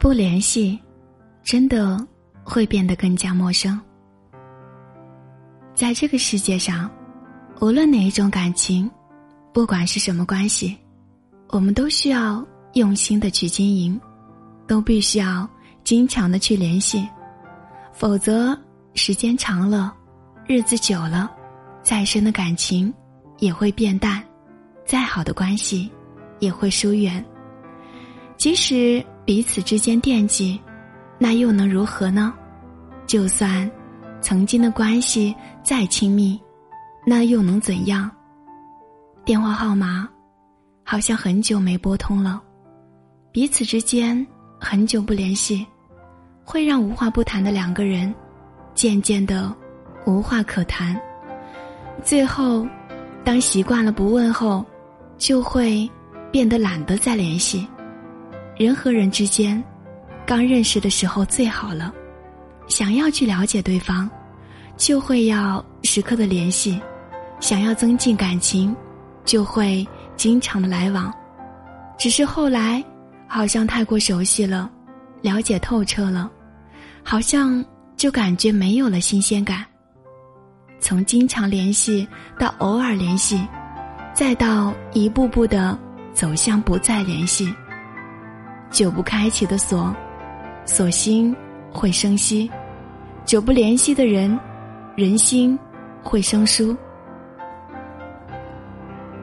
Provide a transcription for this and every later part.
不联系，真的会变得更加陌生。在这个世界上，无论哪一种感情，不管是什么关系，我们都需要用心的去经营，都必须要经常的去联系，否则时间长了，日子久了，再深的感情也会变淡，再好的关系也会疏远。即使彼此之间惦记，那又能如何呢？就算曾经的关系再亲密，那又能怎样？电话号码好像很久没拨通了，彼此之间很久不联系，会让无话不谈的两个人渐渐的无话可谈。最后，当习惯了不问候，就会变得懒得再联系。人和人之间，刚认识的时候最好了，想要去了解对方，就会要时刻的联系；想要增进感情，就会经常的来往。只是后来，好像太过熟悉了，了解透彻了，好像就感觉没有了新鲜感。从经常联系到偶尔联系，再到一步步的走向不再联系。久不开启的锁，锁心会生息；久不联系的人，人心会生疏。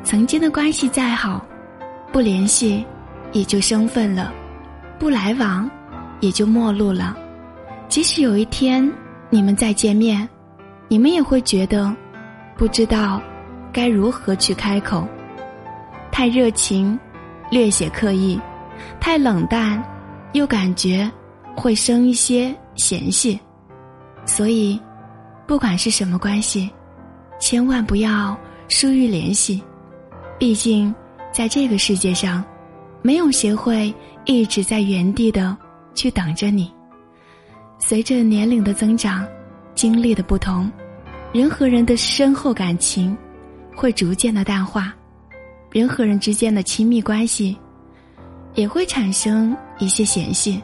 曾经的关系再好，不联系也就生分了，不来往也就陌路了。即使有一天你们再见面，你们也会觉得不知道该如何去开口，太热情，略显刻意。太冷淡，又感觉会生一些嫌隙，所以，不管是什么关系，千万不要疏于联系。毕竟，在这个世界上，没有谁会一直在原地的去等着你。随着年龄的增长，经历的不同，人和人的深厚感情会逐渐的淡化，人和人之间的亲密关系。也会产生一些嫌隙，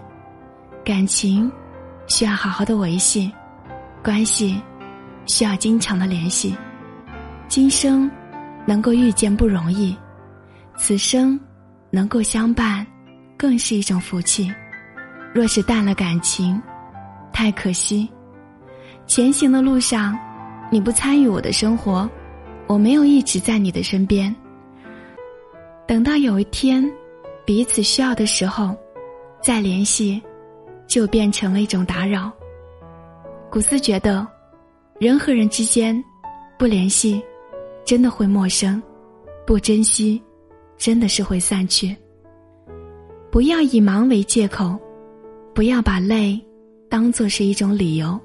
感情需要好好的维系，关系需要经常的联系。今生能够遇见不容易，此生能够相伴更是一种福气。若是淡了感情，太可惜。前行的路上，你不参与我的生活，我没有一直在你的身边。等到有一天。彼此需要的时候，再联系，就变成了一种打扰。古斯觉得，人和人之间不联系，真的会陌生；不珍惜，真的是会散去。不要以忙为借口，不要把累当做是一种理由。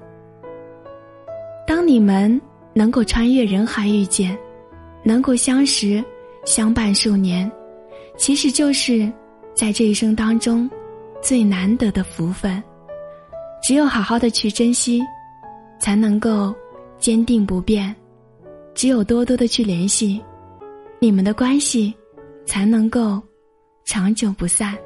当你们能够穿越人海遇见，能够相识相伴数年。其实就是在这一生当中最难得的福分，只有好好的去珍惜，才能够坚定不变；只有多多的去联系，你们的关系才能够长久不散。